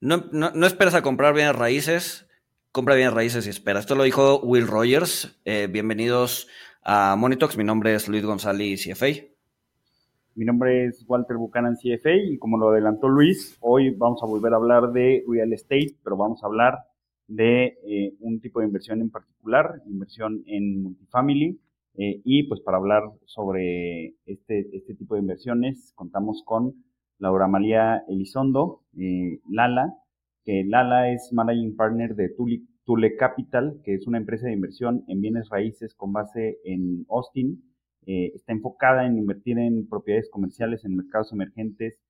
No, no, esperas a comprar bienes raíces, compra bienes raíces y espera. Esto lo dijo Will Rogers. Eh, bienvenidos a Monitox. Mi nombre es Luis González, CFA. Mi nombre es Walter Buchanan, CFA, y como lo adelantó Luis, hoy vamos a volver a hablar de real estate, pero vamos a hablar de eh, un tipo de inversión en particular, inversión en multifamily. Eh, y pues para hablar sobre este, este tipo de inversiones, contamos con Laura María Elizondo, eh, Lala, que Lala es Managing Partner de Tule, Capital, que es una empresa de inversión en bienes raíces con base en Austin. Eh, está enfocada en invertir en propiedades comerciales en mercados emergentes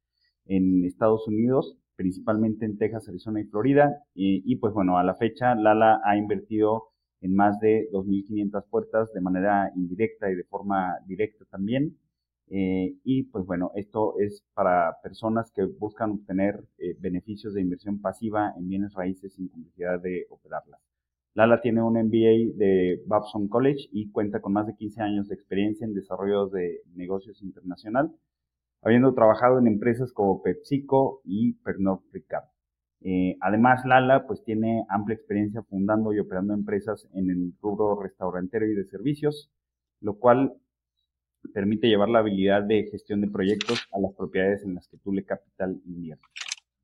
en Estados Unidos, principalmente en Texas, Arizona y Florida. y pues bueno, a la fecha Lala ha invertido en más de 2.500 puertas de manera indirecta y de forma directa también. Eh, y pues bueno, esto es para personas que buscan obtener eh, beneficios de inversión pasiva en bienes raíces sin complejidad de operarlas. Lala tiene un MBA de Babson College y cuenta con más de 15 años de experiencia en desarrollo de negocios internacional, habiendo trabajado en empresas como PepsiCo y Pernod Ricard. Eh, además, Lala pues tiene amplia experiencia fundando y operando empresas en el rubro restaurantero y de servicios, lo cual permite llevar la habilidad de gestión de proyectos a las propiedades en las que Tule Capital invierte.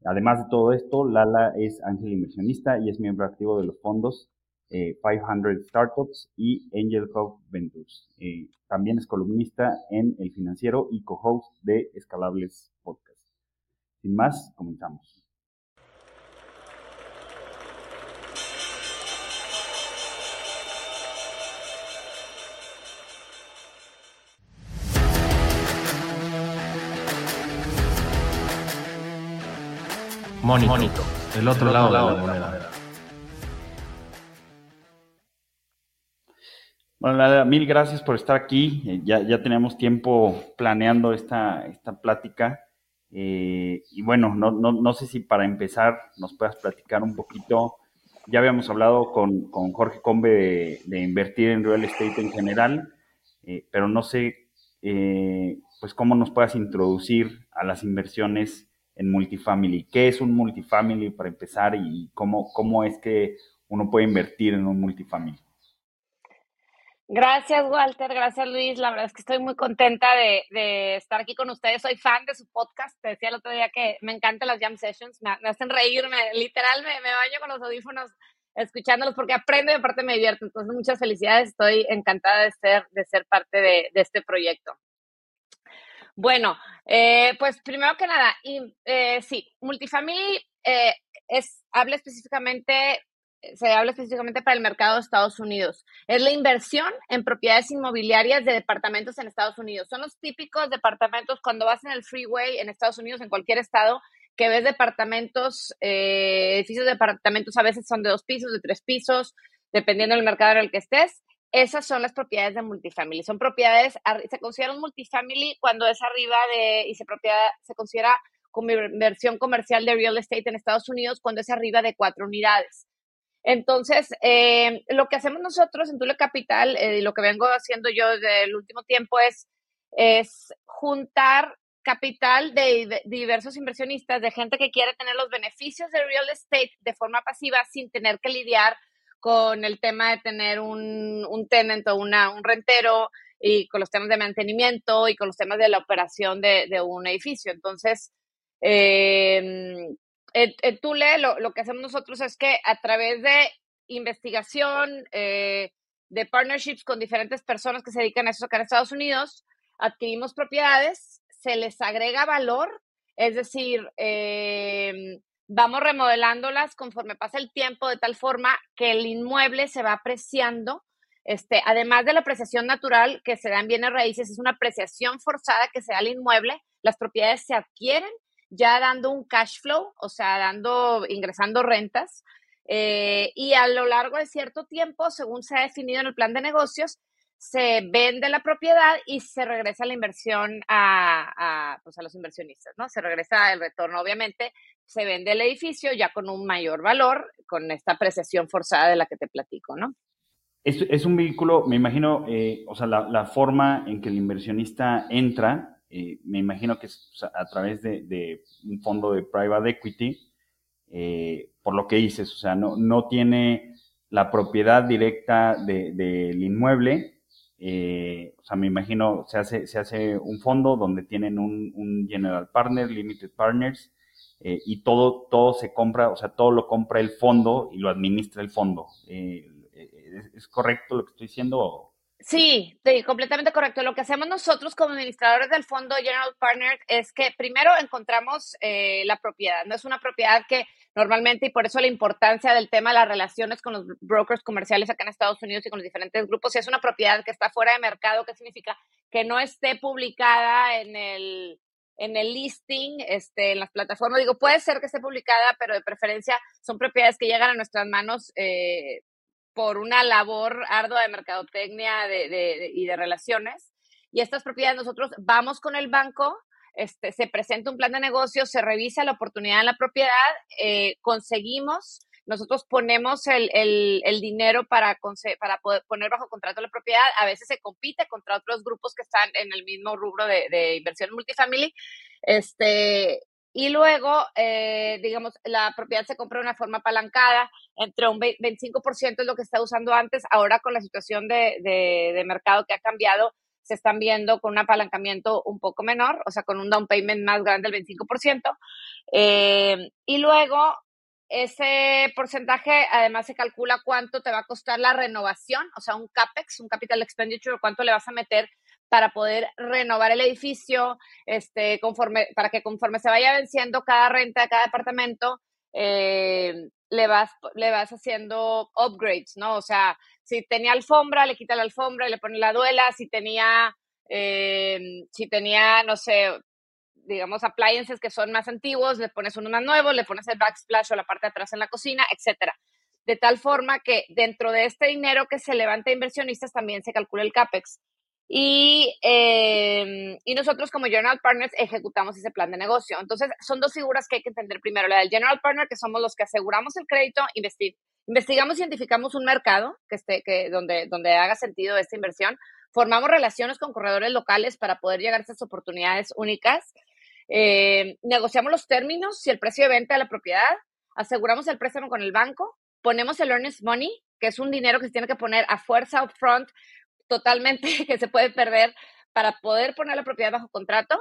Además de todo esto, Lala es ángel inversionista y es miembro activo de los fondos 500 eh, Startups y Angel Hub Ventures. Eh, también es columnista en El Financiero y co-host de Escalables Podcast. Sin más, comenzamos. Monito, el otro, lado, de la moneda. Bueno, mil gracias por estar aquí. Eh, ya, ya teníamos tiempo planeando esta, esta plática. Eh, y bueno, no, no, no, sé si para empezar nos puedas platicar un poquito. Ya habíamos hablado con, con Jorge Combe de, invertir en real estate en general, eh, pero no sé pues cómo nos puedas introducir a las inversiones en multifamily. ¿Qué es un multifamily para empezar y cómo, cómo es que uno puede invertir en un multifamily? Gracias, Walter. Gracias, Luis. La verdad es que estoy muy contenta de, estar aquí con ustedes. Soy fan de su podcast. Te decía el otro día que me encantan las jam sessions. Me, hacen. Literal, me, me, baño con los audífonos escuchándolos porque aprendo y aparte me divierto. Entonces, muchas felicidades. Estoy encantada de ser, de ser parte de este proyecto. Bueno, eh, pues primero que nada, eh, sí, multifamily eh, es, habla específicamente, se habla específicamente para el mercado de Estados Unidos. Es la inversión en propiedades inmobiliarias de departamentos en Estados Unidos. Son los típicos departamentos cuando vas en el freeway en Estados Unidos, en cualquier estado, que ves departamentos, edificios de departamentos a veces son de dos pisos, de tres pisos, dependiendo del mercado en el que estés esas son las propiedades de multifamily. Son propiedades, se considera un multifamily cuando es arriba de, y se, propiedad, se considera como inversión comercial de real estate en Estados Unidos cuando es arriba de cuatro unidades. Entonces, eh, lo que hacemos nosotros en Tule Capital eh, lo que vengo haciendo yo desde el último tiempo es, es juntar capital de diversos inversionistas, de gente que quiere tener los beneficios de real estate de forma pasiva sin tener que lidiar con el tema de tener un, un tenant o una, un rentero y con los temas de mantenimiento y con los temas de la operación de, un edificio. Entonces, eh, en, Tule lo, lo, que hacemos nosotros es que a través de investigación, eh, de partnerships con diferentes personas que se dedican a eso acá en Estados Unidos, adquirimos propiedades, se les agrega valor, es decir, eh, vamos remodelándolas conforme pasa el tiempo de tal forma que el inmueble se va apreciando. Este, además de la apreciación natural que se da en bienes raíces, es una apreciación forzada que se da al inmueble. Las propiedades se adquieren ya dando un cash flow, o sea, dando, ingresando rentas. Eh, y a lo largo de cierto tiempo, según se ha definido en el plan de negocios, se vende la propiedad y se regresa la inversión a, pues a los inversionistas, ¿no? Se regresa el retorno, obviamente, se vende el edificio ya con un mayor valor, con esta apreciación forzada de la que te platico, ¿no? Es, es un vehículo, me imagino, eh, o sea, la, forma en que el inversionista entra, eh, me imagino que es a través de, un fondo de private equity, eh, por lo que dices, o sea, no, no tiene la propiedad directa del inmueble. Eh, o sea, me imagino, se hace, se hace un fondo donde tienen un, general partner, limited partners, eh, y todo, todo se compra, o sea, todo lo compra el fondo y lo administra el fondo. ¿Es correcto lo que estoy diciendo? Sí, completamente correcto. Lo que hacemos nosotros como administradores del fondo General Partner es que primero encontramos eh, la propiedad. No es una propiedad que normalmente, y por eso la importancia del tema de las relaciones con los brokers comerciales acá en Estados Unidos y con los diferentes grupos, si es una propiedad que está fuera de mercado, ¿qué significa? Que no esté publicada en el, en el listing, este, en las plataformas. Digo, puede ser que esté publicada, pero de preferencia son propiedades que llegan a nuestras manos eh, por una labor ardua de mercadotecnia y de relaciones. Y estas propiedades nosotros vamos con el banco, este, se presenta un plan de negocio, se revisa la oportunidad en la propiedad, eh, conseguimos, nosotros ponemos el, dinero para, para poder poner bajo contrato la propiedad. A veces se compite contra otros grupos que están en el mismo rubro de, de inversión multifamily. Este, y luego, eh, digamos, la propiedad se compra de una forma apalancada, entre un 25% es lo que está usando antes, ahora con la situación de, de, mercado que ha cambiado, se están viendo con un apalancamiento un poco menor, o sea, con un down payment más grande del 25%. Eh, y luego, ese porcentaje además se calcula cuánto te va a costar la renovación, o sea, un CAPEX, un capital expenditure, cuánto le vas a meter para poder renovar el edificio, este, conforme, para que conforme se vaya venciendo cada renta de cada departamento, eh, le, vas, le vas haciendo upgrades, ¿no? O sea, si tenía alfombra, le quita la alfombra y le pone la duela, si tenía, eh, si tenía, no sé, digamos, appliances que son más antiguos, le pones uno más nuevo, le pones el backsplash o la parte de atrás en la cocina, etcétera. De tal forma que dentro de este dinero que se levanta inversionistas también se calcula el CAPEX. Y, em, y nosotros como General Partners ejecutamos ese plan de negocio. Entonces, son dos figuras que hay que entender primero. La del General Partner, que somos los que aseguramos el crédito, investigamos, identificamos un mercado que esté, que, donde, donde haga sentido esta inversión, formamos relaciones con corredores locales para poder llegar a estas oportunidades únicas, em, negociamos los términos y el precio de venta de la propiedad, aseguramos el préstamo con el banco, ponemos el earnest money, que es un dinero que se tiene que poner a fuerza upfront totalmente que se puede perder para poder poner la propiedad bajo contrato.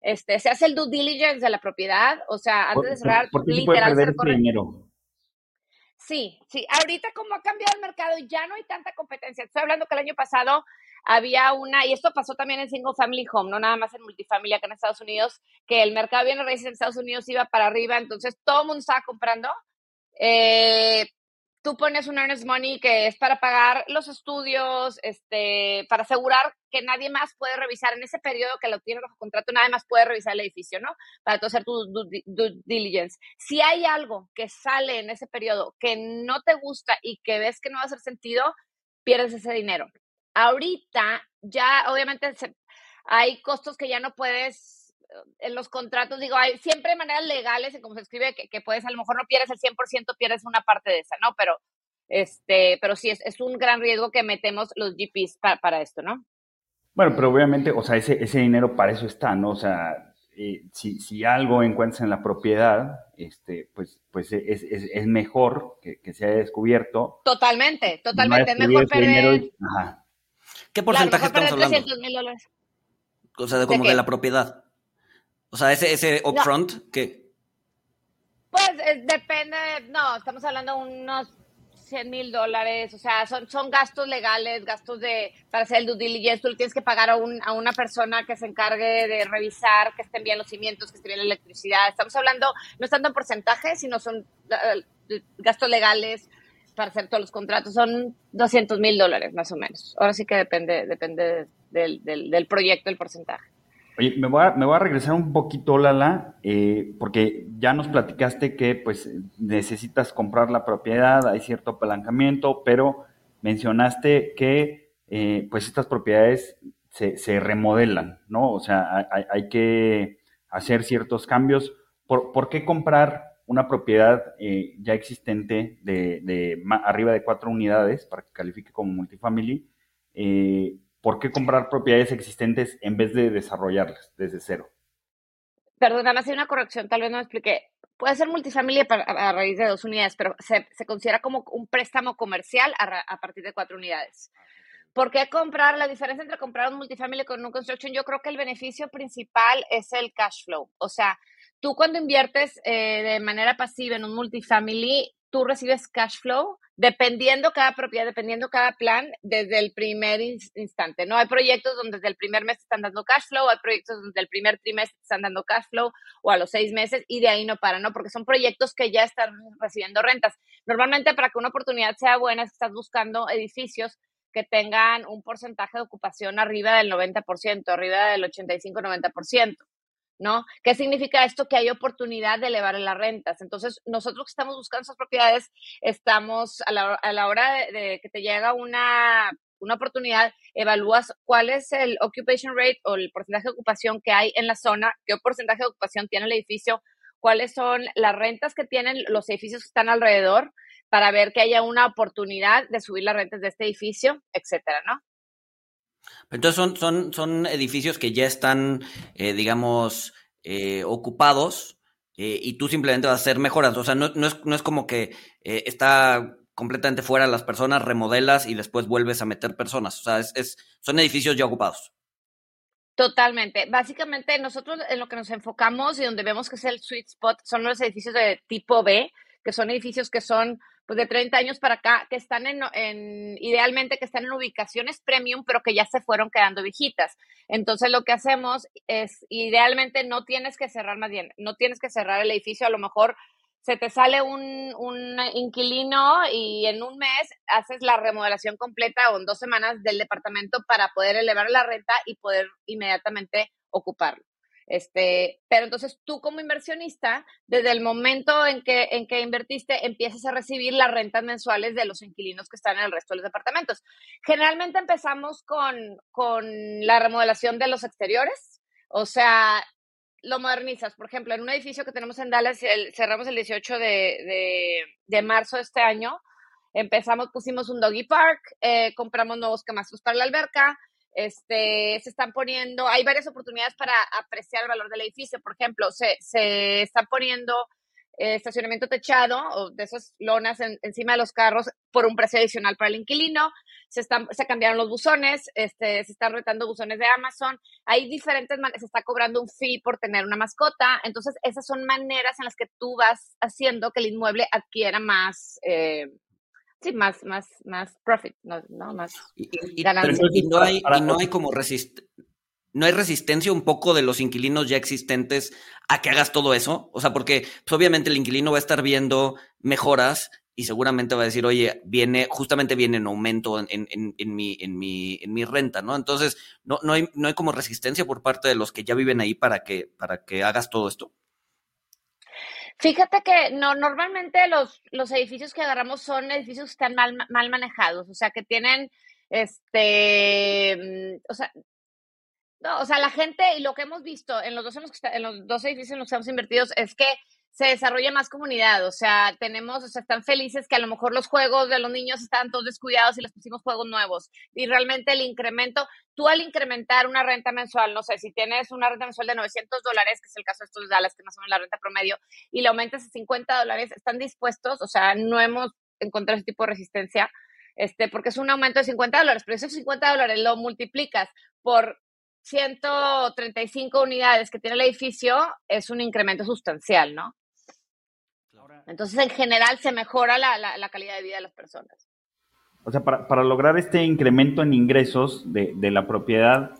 Este, se hace el due diligence de la propiedad, o sea, antes de cerrar, ¿por, qué literal, se puede dinero? Sí, sí. Ahorita como ha cambiado el mercado y ya no hay tanta competencia. Estoy hablando que el año pasado había una, y esto pasó también en single family home, no nada más en multifamily acá en Estados Unidos, que el mercado de bienes raíces en Estados Unidos iba para arriba, entonces todo el mundo estaba comprando. Eh, tú pones un earnest money que es para pagar los estudios, este, para asegurar que nadie más puede revisar en ese periodo que lo tienes bajo contrato, nadie más puede revisar el edificio, ¿no? Para tú hacer tu due, diligence. Si hay algo que sale en ese periodo que no te gusta y que ves que no va a hacer sentido, pierdes ese dinero. Ahorita ya, obviamente, hay costos que ya no puedes en los contratos, digo, hay siempre maneras legales en cómo se escribe que, puedes, a lo mejor no pierdes el 100%, pierdes una parte de esa, ¿no? Pero, este, pero sí, es, es un gran riesgo que metemos los GPs para esto, ¿no? Bueno, pero obviamente, o sea, ese, ese dinero para eso está, ¿no? O sea, eh, si, si, algo encuentras en la propiedad, este, pues, pues es, es, es mejor que, que, se haya descubierto. Totalmente, totalmente. es mejor perder. Ajá. ¿Qué porcentaje estamos hablando? O sea, de como ¿De, la propiedad. O sea, ese, ese upfront, ¿qué? Pues depende, no, estamos hablando de unos 100 mil dólares, o sea, son, son gastos legales, gastos de, para hacer el due diligence, tú le tienes que pagar a, un, a una persona que se encargue de revisar que estén bien los cimientos, que esté bien la electricidad. Estamos hablando, no es tanto en porcentaje, sino son uh, gastos legales para hacer todos los contratos, son 200 mil dólares más o menos. Ahora sí que depende, depende del, del, del proyecto, el porcentaje. Oye, me voy, a, me voy a regresar un poquito, Lala, eh, porque ya nos platicaste que pues necesitas comprar la propiedad, hay cierto apalancamiento, pero mencionaste que eh, pues estas propiedades se, remodelan, ¿no? O sea, hay, que hacer ciertos cambios. ¿Por, ¿por qué comprar una propiedad eh, ya existente de, de, arriba de cuatro unidades para que califique como multifamily? Eh, ¿por qué comprar propiedades existentes en vez de desarrollarlas desde cero? perdón, nada más hay una corrección, tal vez no me expliqué. Puede ser multifamily a, raíz de dos unidades, pero se, considera como un préstamo comercial a, partir de cuatro unidades. ¿Por qué comprar? La diferencia entre comprar un multifamily con un construction, yo creo que el beneficio principal es el cash flow. O sea, tú cuando inviertes eh, de manera pasiva en un multifamily, tú recibes cash flow dependiendo cada propiedad, dependiendo cada plan desde el primer instante, ¿no? Hay proyectos donde desde el primer mes están dando cash flow, hay proyectos donde el primer trimestre están dando cash flow o a los seis meses y de ahí no para, ¿no? Porque son proyectos que ya están recibiendo rentas. Normalmente para que una oportunidad sea buena estás buscando edificios que tengan un porcentaje de ocupación arriba del 90%, arriba del 85-90%. ¿No? ¿Qué significa esto? Que hay oportunidad de elevar las rentas. Entonces, nosotros que estamos buscando esas propiedades, estamos a la, hora de, que te llega una, una oportunidad, evalúas cuál es el occupation rate o el porcentaje de ocupación que hay en la zona, qué porcentaje de ocupación tiene el edificio, cuáles son las rentas que tienen los edificios que están alrededor para ver que haya una oportunidad de subir las rentas de este edificio, etcétera, ¿no? Entonces son, son, son edificios que ya están, eh, digamos, eh, ocupados eh, y tú simplemente vas a hacer mejoras. O sea, no, no, es, no es como que está completamente fuera las personas, remodelas y después vuelves a meter personas. O sea, es, es, son edificios ya ocupados. Totalmente. Básicamente nosotros en lo que nos enfocamos y donde vemos que es el sweet spot son los edificios de tipo B, que son edificios que son pues de 30 años para acá, que están en, en, idealmente que están en ubicaciones premium, pero que ya se fueron quedando viejitas. Entonces lo que hacemos es, idealmente no tienes que cerrar más bien, no tienes que cerrar el edificio, a lo mejor se te sale un, un inquilino y en un mes haces la remodelación completa o en dos semanas del departamento para poder elevar la renta y poder inmediatamente ocuparlo. Este, pero entonces tú como inversionista, desde el momento en que, en que invertiste, empiezas a recibir las rentas mensuales de los inquilinos que están en el resto de los departamentos. Generalmente empezamos con, con la remodelación de los exteriores, o sea, lo modernizas. Por ejemplo, en un edificio que tenemos en Dallas, cerramos el 18 de, de, marzo de este año, empezamos, pusimos un doggy park, eh, compramos nuevos camastros para la alberca, este, se están poniendo, hay varias oportunidades para apreciar el valor del edificio. Por ejemplo, se, se están poniendo eh, estacionamiento techado o de esas lonas encima de los carros por un precio adicional para el inquilino. Se, están, se cambiaron los buzones, este, se están retando buzones de Amazon. Hay diferentes maneras, se está cobrando un fee por tener una mascota. Entonces, esas son maneras en las que tú vas haciendo que el inmueble adquiera más, eh, sí, más, más, más profit, ¿no? Más y, no hay, y no hay como no hay resistencia un poco de los inquilinos ya existentes a que hagas todo eso. O sea, porque pues, obviamente el inquilino va a estar viendo mejoras y seguramente va a decir, oye, viene, justamente viene en aumento en, en, en, mi, en, mi, en mi renta, ¿no? Entonces, no, no, hay, no hay como resistencia por parte de los que ya viven ahí para que, para que hagas todo esto. Fíjate que no, normalmente los, los edificios que agarramos son edificios que están mal, mal manejados, o sea, que tienen, este, mm, o sea, no, o sea, la gente y lo que hemos visto en los dos, en los dos edificios en los que hemos invertido es que se desarrolla más comunidad, o sea, tenemos, o sea, están felices que a lo mejor los juegos de los niños están todos descuidados y les pusimos juegos nuevos. Y realmente el incremento, tú al incrementar una renta mensual, no sé, si tienes una renta mensual de 900 dólares, que es el caso de estos Dallas, que más o menos la renta promedio, y le aumentas a 50 dólares, están dispuestos, o sea, no hemos encontrado ese tipo de resistencia, este, porque es un aumento de 50 dólares, pero esos 50 dólares lo multiplicas por 135 unidades que tiene el edificio, es un incremento sustancial, ¿no? Entonces, en general, se mejora la, la, calidad de vida de las personas. O sea, para, para lograr este incremento en ingresos de, de, la propiedad,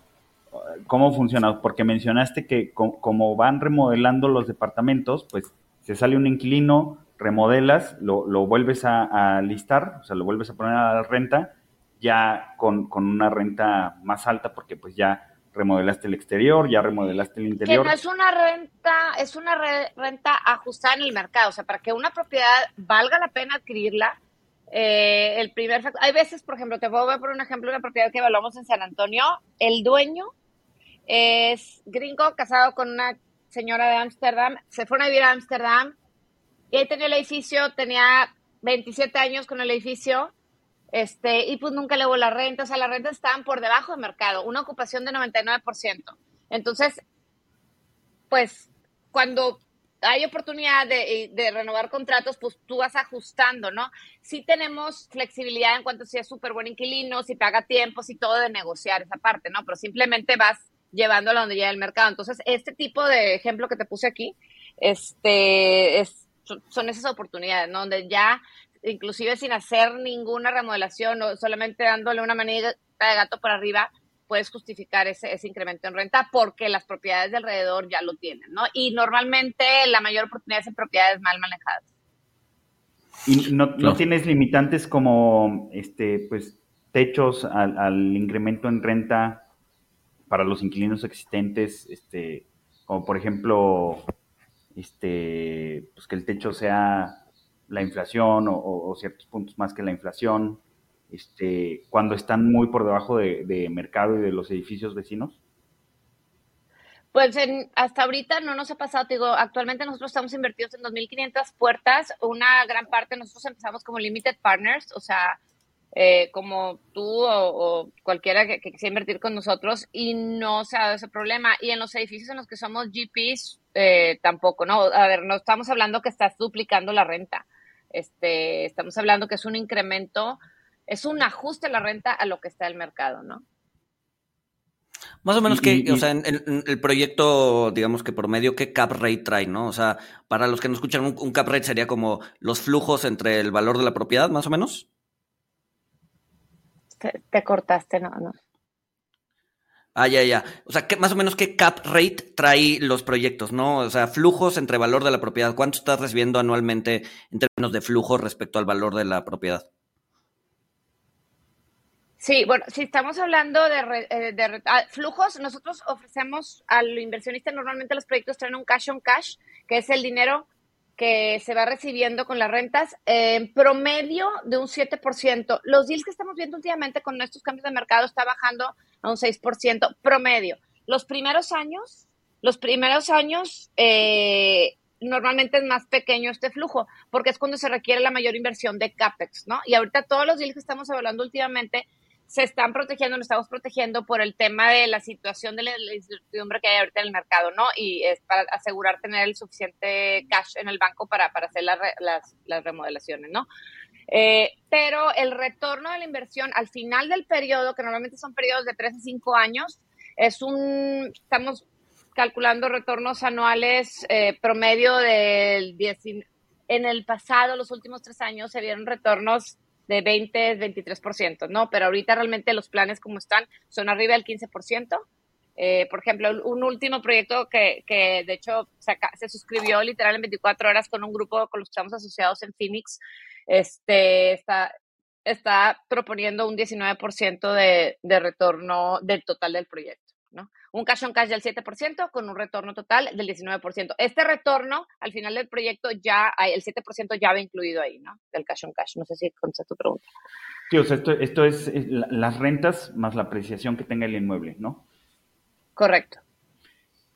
¿cómo funciona? Porque mencionaste que como van remodelando los departamentos, pues se sale un inquilino, remodelas, lo, lo vuelves a, a, listar, o sea, lo vuelves a poner a la renta, ya con, con una renta más alta, porque pues ya remodelaste el exterior, ya remodelaste el interior. Que no es una renta, es una renta ajustada en el mercado, o sea, para que una propiedad valga la pena adquirirla, eh, el primer factor, hay veces, por ejemplo, te voy a por un ejemplo una propiedad que evaluamos en San Antonio, el dueño es gringo, casado con una señora de Ámsterdam, se fueron a vivir a Ámsterdam y ahí tenía el edificio, tenía 27 años con el edificio, este, y pues nunca le hubo la renta, o sea, las rentas estaban por debajo del mercado, una ocupación de 99%. Entonces, pues cuando hay oportunidad de, de, renovar contratos, pues tú vas ajustando, ¿no? Sí tenemos flexibilidad en cuanto a si es súper buen inquilino, si paga tiempos y todo de negociar esa parte, ¿no? Pero simplemente vas llevándolo donde llega el mercado. Entonces, este tipo de ejemplo que te puse aquí, este, es, son esas oportunidades, ¿no? Donde ya, inclusive sin hacer ninguna remodelación o solamente dándole una manita de gato por arriba, puedes justificar ese, ese incremento en renta porque las propiedades de alrededor ya lo tienen, ¿no? Y normalmente la mayor oportunidad es en propiedades mal manejadas. ¿Y no, no. tienes limitantes como, este, pues, techos al, al, incremento en renta para los inquilinos existentes, este, como por ejemplo, este, pues que el techo sea la inflación o, ciertos puntos más que la inflación? este, cuando están muy por debajo de, mercado y de los edificios vecinos? Pues hasta ahorita no nos ha pasado, digo, actualmente nosotros estamos invertidos en 2.500 puertas, una gran parte nosotros empezamos como limited partners, o sea, eh, como tú o, cualquiera que, quisiera invertir con nosotros y no se ha dado ese problema. Y en los edificios en los que somos GPs, eh, tampoco, ¿no? A ver, no estamos hablando que estás duplicando la renta, este, estamos hablando que es un incremento es un ajuste a la renta a lo que está el mercado, ¿no? Más o menos que, o sea, en, el proyecto, digamos que por medio, ¿qué cap rate trae, no? O sea, para los que no escuchan, un, cap rate sería como los flujos entre el valor de la propiedad, más o menos. Te, cortaste, no, no. Ah, ya, ya. O sea, ¿qué, más o menos qué cap rate trae los proyectos, ¿no? O sea, flujos entre valor de la propiedad. ¿Cuánto estás recibiendo anualmente en términos de flujos respecto al valor de la propiedad? Sí, bueno, si estamos hablando de, eh, ah, flujos, nosotros ofrecemos al inversionista, normalmente los proyectos traen un cash on cash, que es el dinero que se va recibiendo con las rentas, en promedio de un 7%. Los deals que estamos viendo últimamente con estos cambios de mercado está bajando a un 6% promedio. Los primeros años, los primeros años eh, normalmente es más pequeño este flujo, porque es cuando se requiere la mayor inversión de CAPEX, ¿no? Y ahorita todos los deals que estamos hablando últimamente se están protegiendo, nos estamos protegiendo por el tema de la situación de la incertidumbre que hay ahorita en el mercado, ¿no? Y es para asegurar tener el suficiente cash en el banco para, para hacer las, las, remodelaciones, ¿no? Eh, pero el retorno de la inversión al final del periodo, que normalmente son periodos de 3 a 5 años, es un, estamos calculando retornos anuales eh, promedio del 10, en el pasado, los últimos tres años, se vieron retornos de 20, 23%, ¿no? Pero ahorita realmente los planes como están son arriba del 15%. Eh, por ejemplo, un último proyecto que, que de hecho se, suscribió literal en 24 horas con un grupo con los que estamos asociados en Phoenix, este, está, está proponiendo un 19% de, de retorno del total del proyecto. Un cash on cash del 7% con un retorno total del 19%. Este retorno al final del proyecto ya, el 7% ya va incluido ahí, ¿no? Del cash on cash. No sé si contestas tu pregunta. Sí, o sea, esto, es, las rentas más la apreciación que tenga el inmueble, ¿no? Correcto.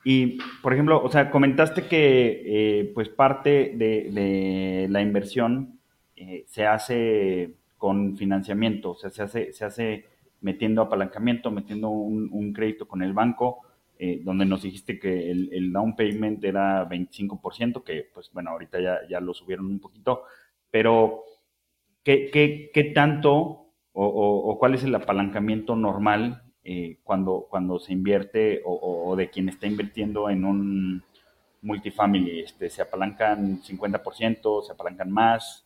Y, por ejemplo, o sea, comentaste que eh, pues parte de, la inversión eh, se hace con financiamiento, o sea, se hace, se hace metiendo apalancamiento, metiendo un, crédito con el banco, eh, donde nos dijiste que el, down payment era 25%, que pues bueno, ahorita ya, ya lo subieron un poquito, pero ¿qué, qué, qué tanto o, cuál es el apalancamiento normal eh, cuando, cuando se invierte o, de quien está invirtiendo en un multifamily? Este, ¿Se apalancan 50%? ¿Se apalancan más?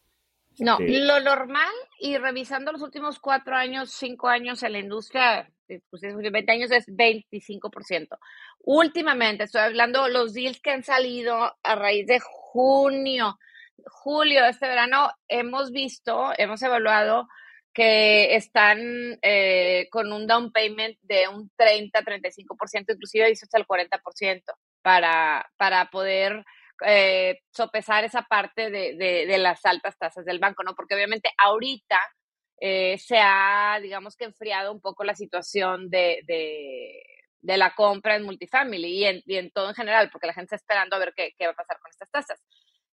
No, este lo normal y revisando los últimos cuatro años, cinco años en la industria, pues 20 años es 25%. Últimamente, estoy hablando los deals que han salido a raíz de junio, julio de este verano, hemos visto, hemos evaluado que están eh, con un down payment de un 30-35%, inclusive visto hasta el 40% para, para poder eh, sopesar esa parte de, de, las altas tasas del banco, ¿no? Porque obviamente ahorita eh, se ha, digamos que, enfriado un poco la situación de, de la compra en multifamily y en, todo en general, porque la gente está esperando a ver qué, qué va a pasar con estas tasas.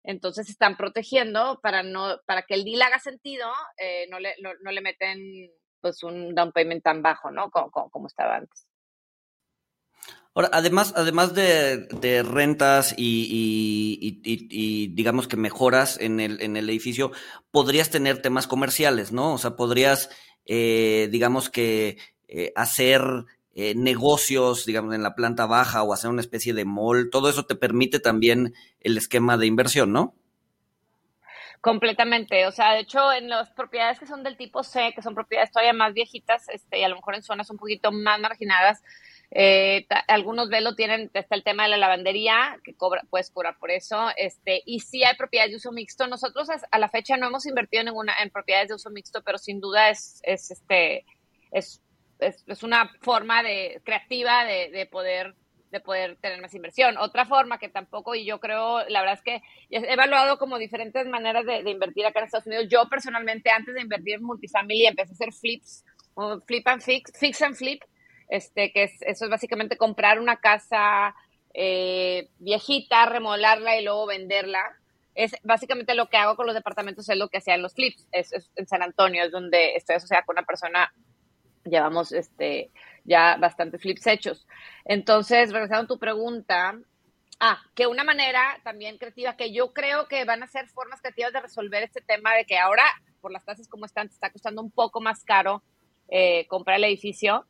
Entonces están protegiendo para no para que el deal haga sentido, eh, no, le, no, le meten pues un down payment tan bajo, ¿no? Como, como, como estaba antes. Ahora, además, además de, rentas y, digamos que mejoras en el, en el edificio, podrías tener temas comerciales, ¿no? O sea, podrías, eh, digamos que, eh, hacer eh, negocios, digamos, en la planta baja o hacer una especie de mall. Todo eso te permite también el esquema de inversión, ¿no? Completamente, o sea, de hecho, en las propiedades que son del tipo C, que son propiedades todavía más viejitas, este, y a lo mejor en zonas un poquito más marginadas, eh, algunos velos tienen, está el tema de la lavandería, que cobra, puedes cobrar por eso, este, y sí hay propiedades de uso mixto. Nosotros a, la fecha no hemos invertido en ninguna, en propiedades de uso mixto, pero sin duda es, es este, es, es, una forma de, creativa de, de poder de poder tener más inversión. Otra forma que tampoco, y yo creo, la verdad es que he evaluado como diferentes maneras de, invertir acá en Estados Unidos. Yo personalmente, antes de invertir en multifamily, empecé a hacer flips, flip and fix, fix and flip, este, que es, eso es básicamente comprar una casa eh, viejita, remodelarla y luego venderla. Es básicamente lo que hago con los departamentos, es lo que hacía en los flips. Es, en San Antonio, es donde estoy asociada con una persona, llevamos este, ya bastantes flips hechos. Entonces, regresando a tu pregunta, ah, que una manera también creativa, que yo creo que van a ser formas creativas de resolver este tema de que ahora, por las tasas como están, te está costando un poco más caro eh, comprar el edificio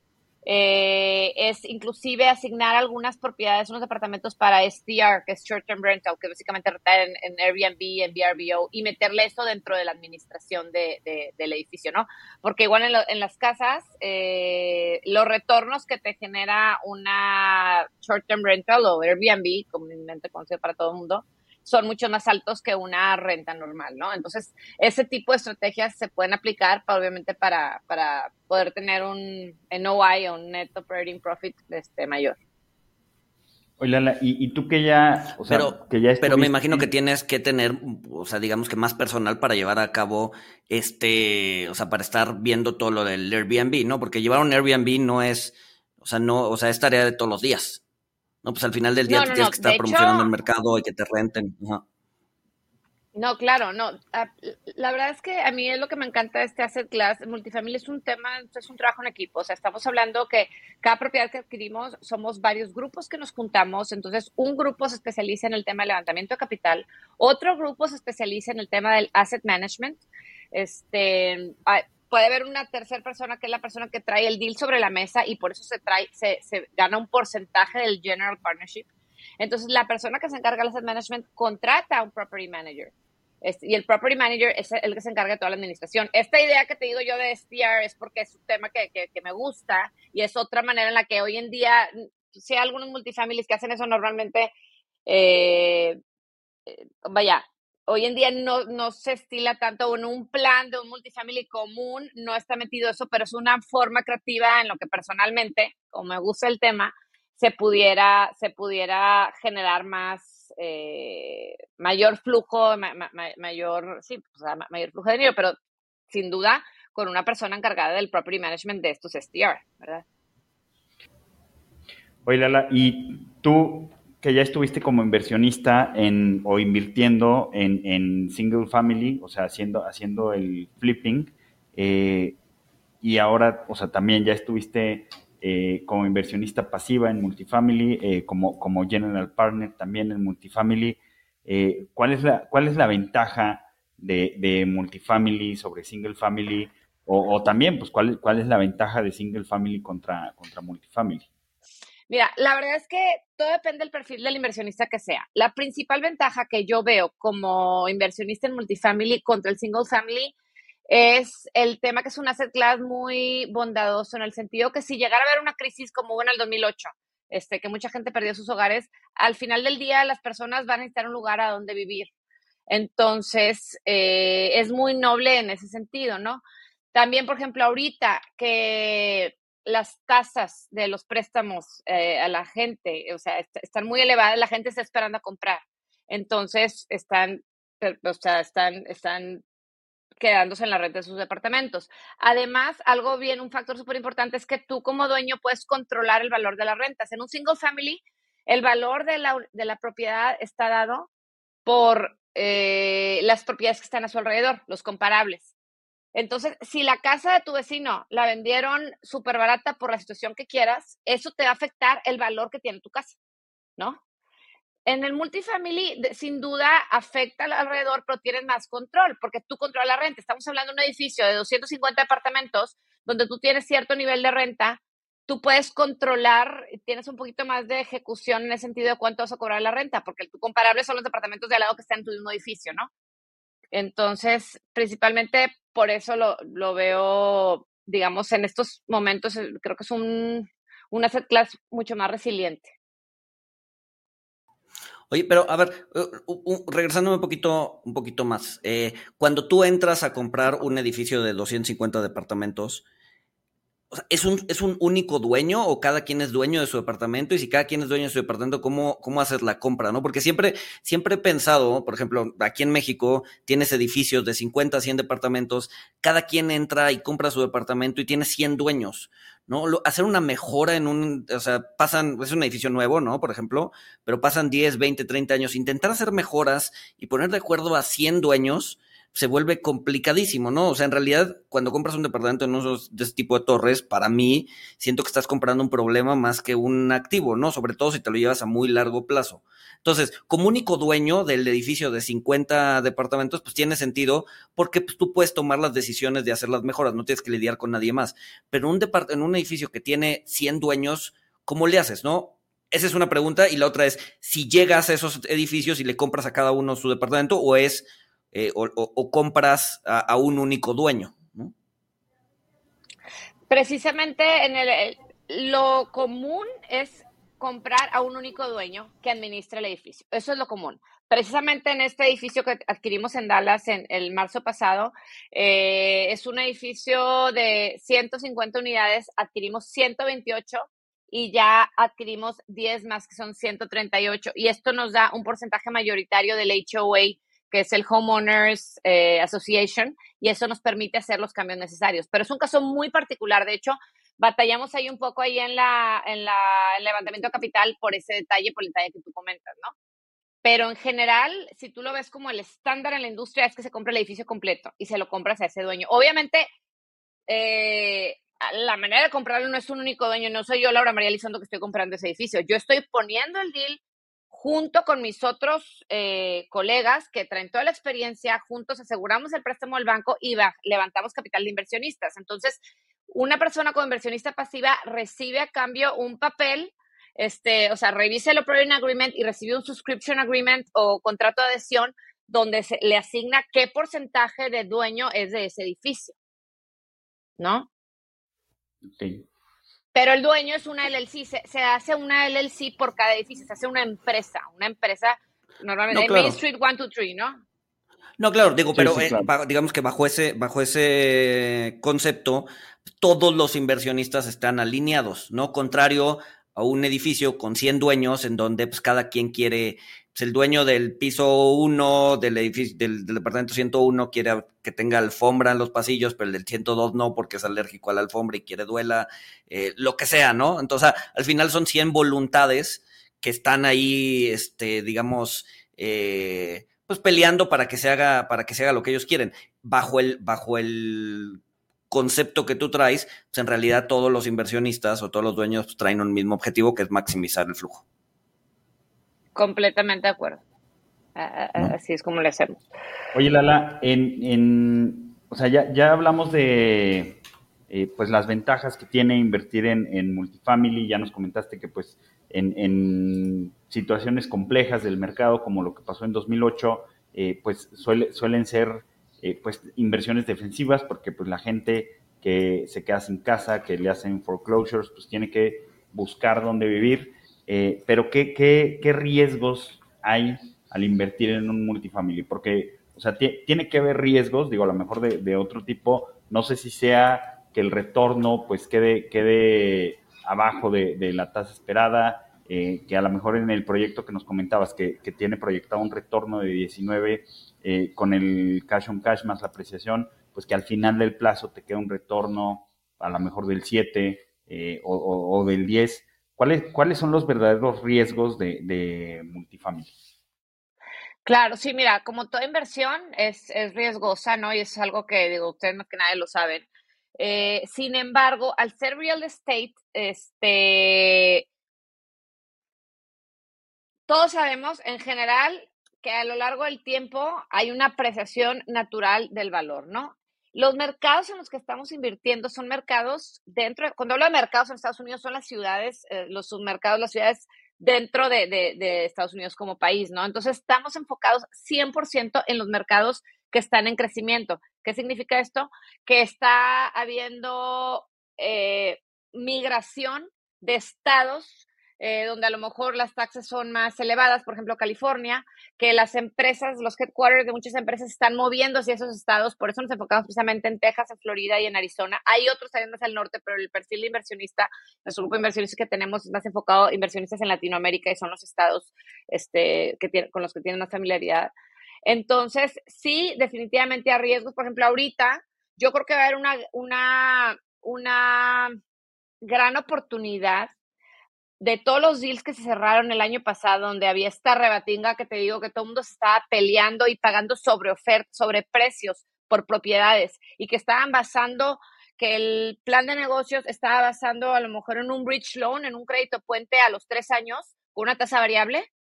eh, es inclusive asignar algunas propiedades, unos departamentos para STR, que es Short Term Rental, que básicamente rentar en, Airbnb, en VRBO, y meterle eso dentro de la administración de, del edificio, ¿no? Porque igual en, las casas, eh, los retornos que te genera una Short Term Rental o Airbnb, comúnmente conocido para todo el mundo, son mucho más altos que una renta normal, ¿no? Entonces, ese tipo de estrategias se pueden aplicar, obviamente, para, para poder tener un NOI o un Net Operating Profit este, mayor. Oye, Lala, ¿y, tú que ya, o sea, pero, que ya pero me imagino que tienes que tener, o sea, digamos que más personal para llevar a cabo este, o sea, para estar viendo todo lo del Airbnb, ¿no? Porque llevar un Airbnb no es, o sea, no, o sea, es tarea de todos los días. No, pues al final del día tienes que estar promocionando el mercado y que te renten. No, claro, no. Ah, la verdad es que a mí es lo que me encanta de este asset class. Multifamily es un tema, es un trabajo en equipo. O sea, estamos hablando que cada propiedad que adquirimos somos varios grupos que nos juntamos. Entonces, un grupo se especializa en el tema del levantamiento de capital, otro grupo se especializa en el tema del asset management. Este, puede haber una tercera persona que es la persona que trae el deal sobre la mesa y por eso se trae, se, se gana un porcentaje del general partnership. Entonces, la persona que se encarga del asset management contrata a un property manager. y el property manager es el que se encarga de toda la administración. Esta idea que te digo yo de STR es porque es un tema que, que, que me gusta y es otra manera en la que hoy en día, si hay algunos multifamilies que hacen eso normalmente, eh, eh vaya, hoy en día no, se estila tanto en un plan de un multifamily común, no está metido eso, pero es una forma creativa en lo que personalmente, como me gusta el tema, se pudiera, se pudiera generar más, eh, mayor flujo, mayor, sí, mayor flujo de dinero, pero sin duda con una persona encargada del property management de estos STR, ¿verdad? Oye, Lala, ¿y tú que ya estuviste como inversionista en, o invirtiendo en, single family, o sea, haciendo, haciendo el flipping, eh, y ahora, o sea, también ya estuviste eh, como inversionista pasiva en multifamily, eh, como, como general partner también en multifamily. ¿cuál, es la, ¿Cuál es la ventaja de, multifamily sobre single family? O, o, también, pues, ¿cuál, ¿cuál es la ventaja de single family contra, contra multifamily? Mira, la verdad es que todo depende del perfil del inversionista que sea. La principal ventaja que yo veo como inversionista en multifamily contra el single family es el tema que es un asset class muy bondadoso en el sentido que si llegara a haber una crisis como hubo en el 2008, este, que mucha gente perdió sus hogares, al final del día las personas van a necesitar un lugar a donde vivir. Entonces, eh, es muy noble en ese sentido, ¿no? También, por ejemplo, ahorita que las tasas de los préstamos eh, a la gente, o sea, están muy elevadas, la gente está esperando a comprar. Entonces, están, o sea, están, están quedándose en la renta de sus departamentos. Además, algo bien, un factor súper importante es que tú como dueño puedes controlar el valor de las rentas. En un single family, el valor de la, de la propiedad está dado por eh, las propiedades que están a su alrededor, los comparables. Entonces, si la casa de tu vecino la vendieron súper barata por la situación que quieras, eso te va a afectar el valor que tiene tu casa, ¿no? En el multifamily, sin duda, afecta al alrededor, pero tienes más control, porque tú controlas la renta. Estamos hablando de un edificio de 250 apartamentos, donde tú tienes cierto nivel de renta, tú puedes controlar, tienes un poquito más de ejecución en el sentido de cuánto vas a cobrar la renta, porque tu comparable son los departamentos de al lado que están en tu mismo edificio, ¿no? Entonces, principalmente por eso lo, lo veo, digamos, en estos momentos, eh, creo que es un, un asset class mucho más resiliente. Oye, pero a ver, uh, regresándome un poquito, un poquito más. Eh, cuando tú entras a comprar un edificio de 250 departamentos, ¿es, un, ¿es un único dueño o cada quien es dueño de su departamento? Y si cada quien es dueño de su departamento, ¿cómo, cómo haces la compra? ¿no? Porque siempre, siempre he pensado, por ejemplo, aquí en México tienes edificios de 50 a 100 departamentos, cada quien entra y compra su departamento y tiene 100 dueños. ¿no? hacer una mejora en un, o sea, pasan, es un edificio nuevo, ¿no? Por ejemplo, pero pasan 10, 20, 30 años, intentar hacer mejoras y poner de acuerdo a 100 dueños, se vuelve complicadísimo, ¿no? O sea, en realidad, cuando compras un departamento en uno de ese tipo de torres, para mí, siento que estás comprando un problema más que un activo, ¿no? Sobre todo si te lo llevas a muy largo plazo. Entonces, como único dueño del edificio de 50 departamentos, pues tiene sentido porque pues, tú puedes tomar las decisiones de hacer las mejoras, no tienes que lidiar con nadie más. Pero un en un edificio que tiene 100 dueños, ¿cómo le haces, no? Esa es una pregunta y la otra es, si llegas a esos edificios y le compras a cada uno su departamento o es eh, o, compras a, un único dueño. Precisamente en el, lo común es comprar a un único dueño que administre el edificio. Eso es lo común. Precisamente en este edificio que adquirimos en Dallas en el marzo pasado, eh, es un edificio de 150 unidades, adquirimos 128 y ya adquirimos 10 más que son 138 y esto nos da un porcentaje mayoritario del HOA que es el Homeowners eh, Association, y eso nos permite hacer los cambios necesarios. Pero es un caso muy particular, de hecho, batallamos ahí un poco ahí en la, en la el levantamiento capital por ese detalle, por el detalle que tú comentas, ¿no? Pero en general, si tú lo ves como el estándar en la industria, es que se compra el edificio completo y se lo compras a ese dueño. Obviamente, eh, la manera de comprarlo no es un único dueño, no soy yo, Laura María Lizondo, que estoy comprando ese edificio. Yo estoy poniendo el deal junto con mis otros eh, colegas que traen toda la experiencia, juntos aseguramos el préstamo al banco y levantamos capital de inversionistas. Entonces, una persona como inversionista pasiva recibe a cambio un papel, este, o sea, revisa el operating agreement y recibe un subscription agreement o contrato de adhesión donde se le asigna qué porcentaje de dueño es de ese edificio. ¿No? Sí. Pero el dueño es una LLC, se, hace una LLC por cada edificio, se hace una empresa, una empresa normalmente Main Street 123, ¿no? No, claro, digo, pero eh, digamos que bajo ese, bajo ese concepto, todos los inversionistas están alineados, ¿no? Contrario a un edificio con 100 dueños en donde pues, cada quien quiere pues, el dueño del piso 1 del edificio del, departamento 101 quiere que tenga alfombra en los pasillos, pero el del 102 no porque es alérgico a la alfombra y quiere duela, eh, lo que sea, ¿no? Entonces, al final son 100 voluntades que están ahí, este, digamos, eh, pues peleando para que se haga, para que se haga lo que ellos quieren. Bajo el, bajo el concepto que tú traes, pues en realidad todos los inversionistas o todos los dueños pues, traen un mismo objetivo que es maximizar el flujo. Completamente de acuerdo. Así es como le hacemos. Oye, Lala, en, en o sea, ya, ya hablamos de eh, pues las ventajas que tiene invertir en, en, multifamily. Ya nos comentaste que pues en, en, situaciones complejas del mercado, como lo que pasó en 2008, eh, pues suele, suelen ser eh, pues inversiones defensivas, porque pues la gente que se queda sin casa, que le hacen foreclosures, pues tiene que buscar dónde vivir. Eh, pero ¿qué, ¿qué, qué, riesgos hay al invertir en un multifamily? Porque, o sea, tiene que haber riesgos, digo, a lo mejor de, de, otro tipo, no sé si sea que el retorno pues quede, quede abajo de, de la tasa esperada, eh, que a lo mejor en el proyecto que nos comentabas, que, que tiene proyectado un retorno de 19 eh, con el cash on cash más la apreciación, pues que al final del plazo te queda un retorno a lo mejor del 7 o, o, del 10. ¿Cuáles, ¿Cuáles son los verdaderos riesgos de, de? Claro, sí, mira, como toda inversión es, es riesgosa, ¿no? Y es algo que, digo, ustedes más que nadie lo saben. Eh, sin embargo, al ser real estate, este, todos sabemos en general que a lo largo del tiempo hay una apreciación natural del valor, ¿no? Los mercados en los que estamos invirtiendo son mercados dentro, cuando hablo de mercados en Estados Unidos, son las ciudades, eh, los submercados, las ciudades dentro de, de, Estados Unidos como país, ¿no? Entonces estamos enfocados 100% en los mercados que están en crecimiento. ¿Qué significa esto? Que está habiendo eh, migración de estados eh, donde a lo mejor las taxas son más elevadas, por ejemplo, California, que las empresas, los headquarters de muchas empresas están moviendo hacia esos estados, por eso nos enfocamos precisamente en Texas, en Florida y en Arizona. Hay otros también más al norte, pero el perfil de inversionista, nuestro grupo de inversionistas que tenemos es más enfocado a inversionistas en Latinoamérica y son los estados este, que con los que tienen más familiaridad. Entonces, sí, definitivamente a riesgos. Por ejemplo, ahorita yo creo que va a haber una, una, una gran oportunidad de todos los deals que se cerraron el año pasado, donde había esta rebatinga que te digo que todo el mundo se estaba peleando y pagando sobre ofertas, sobre precios por propiedades y que estaban basando que el plan de negocios estaba basando a lo mejor en un bridge loan, en un crédito puente a los tres años con una tasa variable.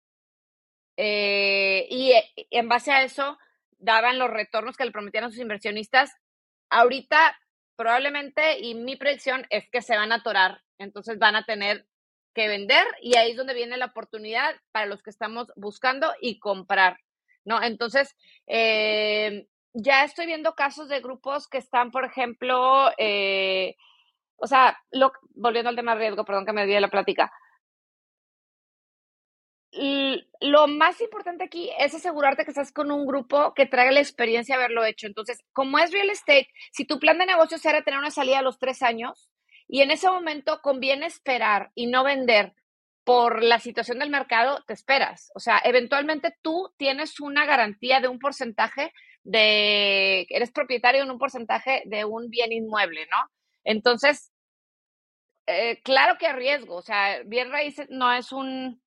Eh, y en base a eso daban los retornos que le prometían a sus inversionistas. Ahorita probablemente, y mi predicción es que se van a atorar, entonces van a tener que vender y ahí es donde viene la oportunidad para los que estamos buscando y comprar, ¿no? Entonces, eh, ya estoy viendo casos de grupos que están, por ejemplo, eh, o sea, lo, volviendo al tema de riesgo, perdón que me olvidé la plática. lo más importante aquí es asegurarte que estás con un grupo que traiga la experiencia de haberlo hecho. Entonces, como es real estate, si tu plan de negocio era tener una salida a los tres años, y en ese momento conviene esperar y no vender por la situación del mercado, te esperas. O sea, eventualmente tú tienes una garantía de un porcentaje de, eres propietario en un porcentaje de un bien inmueble, ¿no? Entonces, eh, claro que hay riesgo, o sea, bien raíces no es un,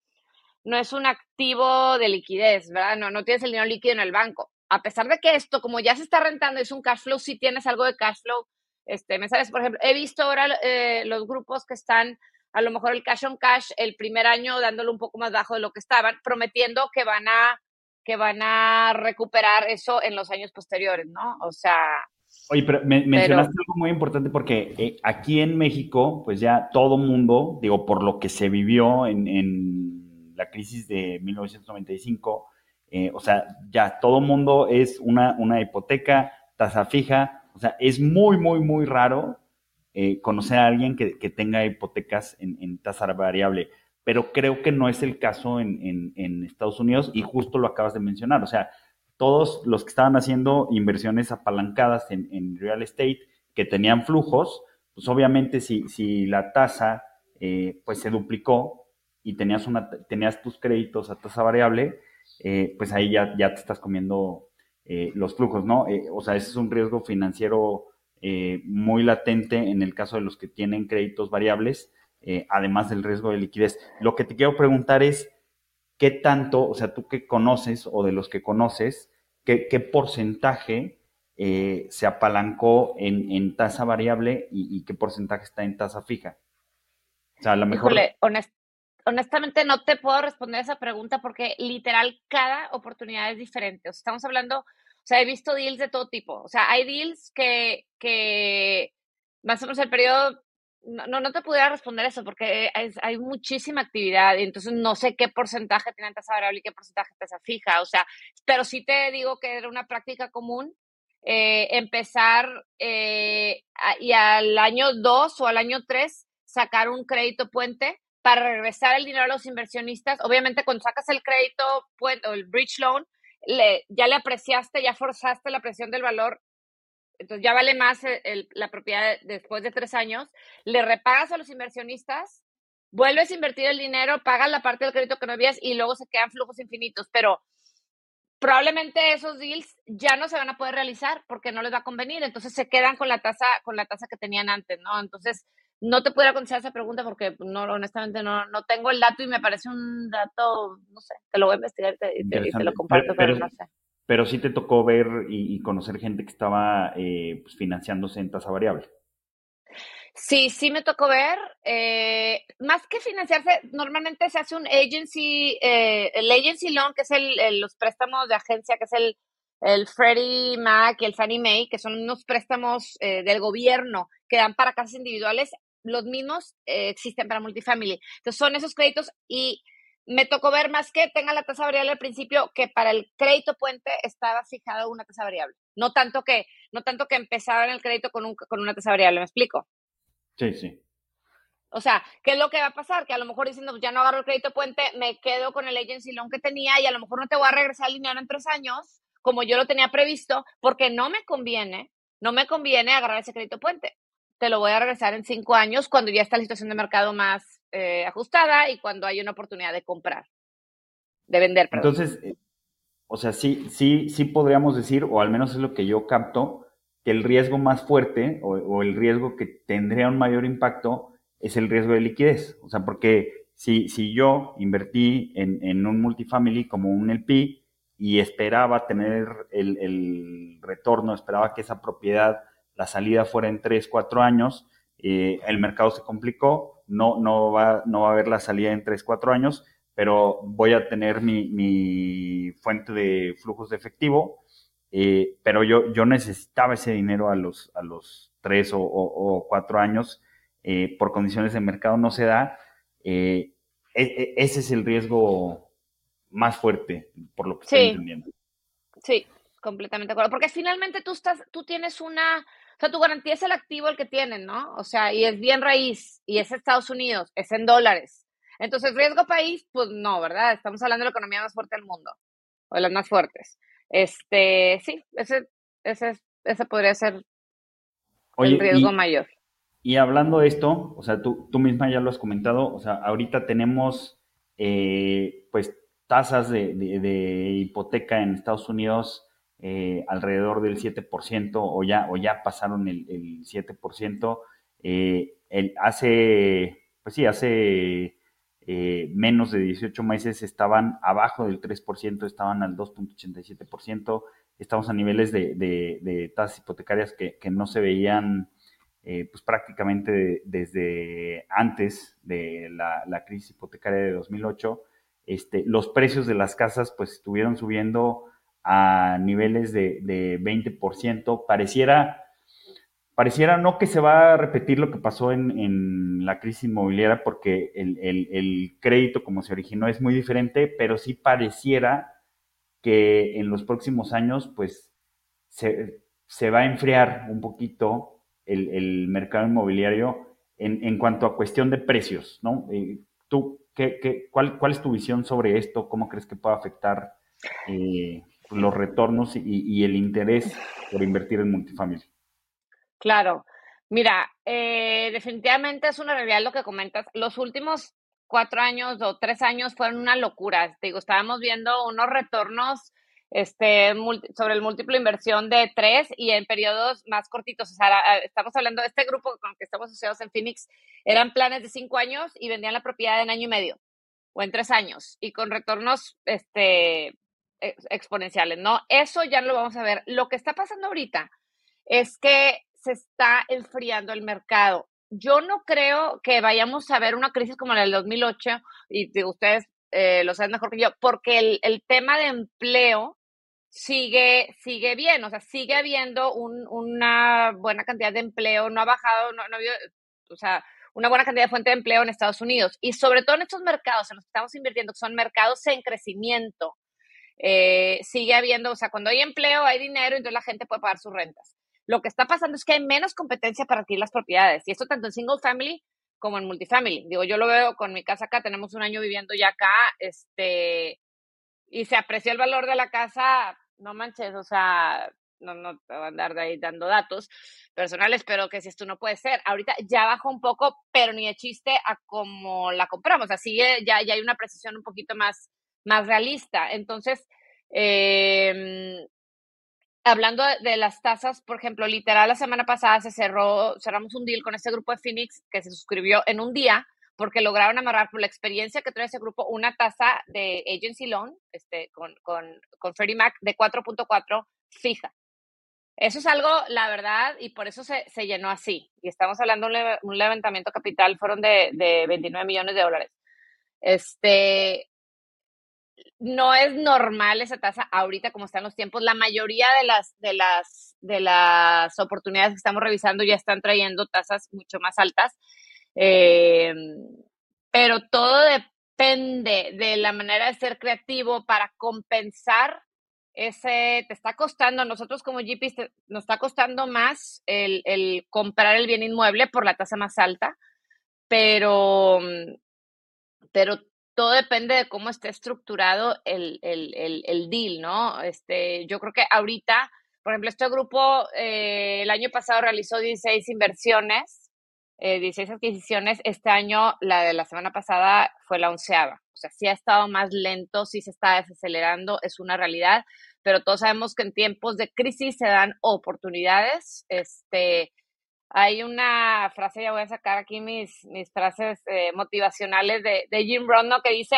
no es un activo de liquidez, ¿verdad? No, no tienes el dinero líquido en el banco. A pesar de que esto, como ya se está rentando, es un cash flow, sí tienes algo de cash flow este, sabes por ejemplo, he visto ahora eh, los grupos que están a lo mejor el cash on cash el primer año dándolo un poco más bajo de lo que estaban, prometiendo que van a que van a recuperar eso en los años posteriores, ¿no? O sea... Oye, pero mencionaste algo muy importante porque eh, aquí en México, pues ya todo mundo, digo, por lo que se vivió en, en la crisis de 1995, eh, o sea, ya todo mundo es una, una hipoteca, tasa fija, o sea, es muy, muy, muy raro eh, conocer a alguien que, tenga hipotecas en, tasa variable, pero creo que no es el caso en, Estados Unidos y justo lo acabas de mencionar. O sea, todos los que estaban haciendo inversiones apalancadas en, real estate que tenían flujos, pues obviamente si, si la tasa eh, pues se duplicó y tenías, una, tenías tus créditos a tasa variable, eh, pues ahí ya, ya te estás comiendo eh, los flujos, ¿no? Eh, o sea, ese es un riesgo financiero eh, muy latente en el caso de los que tienen créditos variables, además del riesgo de liquidez. Lo que te quiero preguntar es, ¿qué tanto, o sea, tú que conoces o de los que conoces, qué, porcentaje se apalancó en, tasa variable y, qué porcentaje está en tasa fija? O sea, a lo mejor... honestamente no te puedo responder esa pregunta porque literal cada oportunidad es diferente. O sea, estamos hablando, o sea, he visto deals de todo tipo. O sea, hay deals que, que más o menos el periodo, no, no te pudiera responder eso porque hay, muchísima actividad y entonces no sé qué porcentaje tiene tasa variable y qué porcentaje tasa fija. O sea, pero sí te digo que era una práctica común eh, empezar eh, y al año 2 o al año 3 sacar un crédito puente para regresar el dinero a los inversionistas. Obviamente, cuando sacas el crédito o el bridge loan, le, ya le apreciaste, ya forzaste la presión del valor, entonces ya vale más la propiedad después de tres años, le repagas a los inversionistas, vuelves a invertir el dinero, pagas la parte del crédito que no habías y luego se quedan flujos infinitos, pero probablemente esos deals ya no se van a poder realizar porque no les va a convenir, entonces se quedan con la tasa con la tasa que tenían antes, ¿no? Entonces, no te pudiera contestar esa pregunta porque no, honestamente no, no tengo el dato y me parece un dato, no sé, te lo voy a investigar y te, lo comparto, pero, no sé. Pero sí te tocó ver y, conocer gente que estaba eh, pues, financiándose en tasa variable. Sí, sí me tocó ver. Eh, más que financiarse, normalmente se hace un agency, eh, el agency loan, que es el, los préstamos de agencia, que es el, el Freddie Mac y el Fannie Mae, que son unos préstamos eh, del gobierno que dan para casas individuales. Los mismos existen para multifamily. Entonces son esos créditos y me tocó ver más que tenga la tasa variable al principio que para el crédito puente estaba fijado una tasa variable. No tanto que, no tanto que empezaba en el crédito con, un, con una tasa variable, ¿me explico? Sí, sí. O sea, ¿qué es lo que va a pasar? Que a lo mejor diciendo, pues ya no agarro el crédito puente, me quedo con el agency loan que tenía y a lo mejor no te voy a regresar al dinero en tres años, como yo lo tenía previsto, porque no me conviene, no me conviene agarrar ese crédito puente. Te lo voy a regresar en cinco años cuando ya está la situación de mercado más eh, ajustada y cuando hay una oportunidad de comprar, de vender. Entonces, eh, o sea, sí, sí, sí podríamos decir, o al menos es lo que yo capto, que el riesgo más fuerte o, el riesgo que tendría un mayor impacto es el riesgo de liquidez. O sea, porque si, si yo invertí en, un multifamily como un LP y esperaba tener el, retorno, esperaba que esa propiedad, la salida fuera en 3, 4 años, eh, el mercado se complicó, no, no, va, no va a haber la salida en 3, 4 años, pero voy a tener mi, mi fuente de flujos de efectivo eh, pero yo, yo necesitaba ese dinero a los, a los tres o, cuatro años, eh, por condiciones de mercado no se da. Eh, e, e, ese es el riesgo más fuerte, por lo que estoy entendiendo. Sí, completamente de acuerdo. Porque finalmente tú estás, tú tienes una, o sea, tu garantía es el activo el que tienen, ¿no? O sea, y es bien raíz, y es Estados Unidos, es en dólares. Entonces, riesgo país, pues no, ¿verdad? Estamos hablando de la economía más fuerte del mundo, o de las más fuertes. Este, sí, ese, ese, ese podría ser el riesgo mayor. Y hablando de esto, o sea, tú, tú misma ya lo has comentado, o sea, ahorita tenemos eh, pues tasas de, de, hipoteca en Estados Unidos eh, alrededor del 7% o ya, o ya pasaron el, el 7%. Eh, el, hace, pues sí, hace eh, menos de 18 meses estaban abajo del 3%, estaban al 2.87%. Estamos a niveles de, tasas hipotecarias que, no se veían eh, pues prácticamente desde antes de la, crisis hipotecaria de 2008. Este, los precios de las casas pues estuvieron subiendo a niveles de, de 20%. Pareciera pareciera no que se va a repetir lo que pasó en, la crisis inmobiliaria porque el, crédito como se originó es muy diferente, pero sí pareciera que en los próximos años pues se, va a enfriar un poquito el, mercado inmobiliario en, cuanto a cuestión de precios, ¿no? Eh, ¿Tú qué, qué, cuál, cuál, es tu visión sobre esto? ¿Cómo crees que puede afectar eh, los retornos y, el interés por invertir en multifamily? Claro. Mira, eh, definitivamente es una realidad lo que comentas. Los últimos cuatro años o tres años fueron una locura. Te digo, estábamos viendo unos retornos este, sobre el múltiplo inversión de tres y en periodos más cortitos. O sea, estamos hablando de este grupo con el que estamos asociados en Phoenix, eran planes de cinco años y vendían la propiedad en año y medio o en tres años y con retornos este, exponenciales, ¿no? Eso ya lo vamos a ver. Lo que está pasando ahorita es que se está enfriando el mercado. Yo no creo que vayamos a ver una crisis como la del 2008, y ustedes eh, lo saben mejor que yo, porque el, tema de empleo sigue, sigue bien, o sea, sigue habiendo una buena cantidad de empleo, no ha bajado, no, no o sea, una buena cantidad de fuente de empleo en Estados Unidos. Y sobre todo en estos mercados en los que estamos invirtiendo, que son mercados en crecimiento, eh, sigue habiendo, o sea, cuando hay empleo, hay dinero, entonces la gente puede pagar sus rentas. Lo que está pasando es que hay menos competencia para adquirir las propiedades. Y esto tanto en single family como en multifamily. Digo, yo lo veo con mi casa acá, tenemos un año viviendo ya acá, este, y se apreció el valor de la casa, no manches, o sea, no, no te voy a andar de ahí dando datos personales, pero que si esto no puede ser. Ahorita ya bajó un poco, pero ni de chiste a como la compramos. Así ya, ya hay una precisión un poquito más, más realista. Entonces, eh, hablando de, las tasas, por ejemplo, literal, la semana pasada se cerró, cerramos un deal con este grupo de Phoenix que se suscribió en un día porque lograron amarrar por la experiencia que trae ese grupo una tasa de agency loan este, con, con, con Freddie Mac de 4.4 fija. Eso es algo, la verdad, y por eso se, se llenó así. Y estamos hablando de un, levantamiento capital, fueron de, de 29 millones de dólares. Este, no es normal esa tasa ahorita como están los tiempos. La mayoría de las, de las, de las oportunidades que estamos revisando ya están trayendo tasas mucho más altas. Eh, pero todo depende de la manera de ser creativo para compensar ese, te está costando, nosotros como GPs nos está costando más el, el, comprar el bien inmueble por la tasa más alta, pero, pero todo depende de cómo esté estructurado el, el, el, deal, ¿no? Este, yo creo que ahorita, por ejemplo, este grupo eh, el año pasado realizó 16 inversiones, eh, 16 adquisiciones. Este año, la de la semana pasada, fue la onceava. O sea, sí ha estado más lento, sí se está desacelerando, es una realidad, pero todos sabemos que en tiempos de crisis se dan oportunidades. Este, hay una frase, ya voy a sacar aquí mis, mis frases eh, motivacionales de, de, Jim Rohn, ¿no? que dice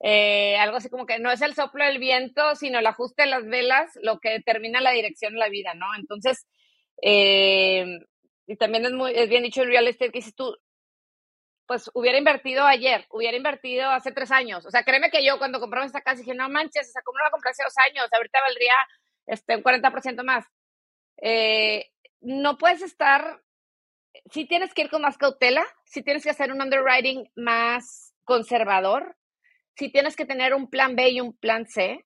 eh, algo así como que no es el soplo del viento, sino el ajuste de las velas lo que determina la dirección de la vida, ¿no? Entonces, eh, y también es, muy, es bien dicho en real estate que dices tú, pues hubiera invertido ayer, hubiera invertido hace tres años. O sea, créeme que yo cuando compramos esta casa dije, no manches, o sea, ¿cómo no la compré hace dos años? Ahorita valdría este, un 40% más. Eh, no puedes estar, si tienes que ir con más cautela, si tienes que hacer un underwriting más conservador, si tienes que tener un plan B y un plan C,